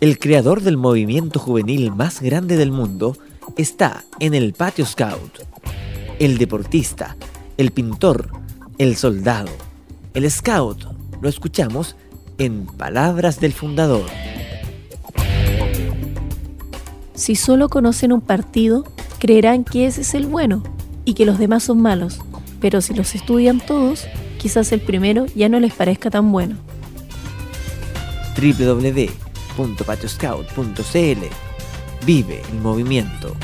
El creador del movimiento juvenil más grande del mundo está en el patio scout. El deportista, el pintor, el soldado, el scout, lo escuchamos en palabras del fundador. Si solo conocen un partido, creerán que ese es el bueno y que los demás son malos, pero si los estudian todos, quizás el primero ya no les parezca tan bueno. www.patioscout.cl Vive el movimiento.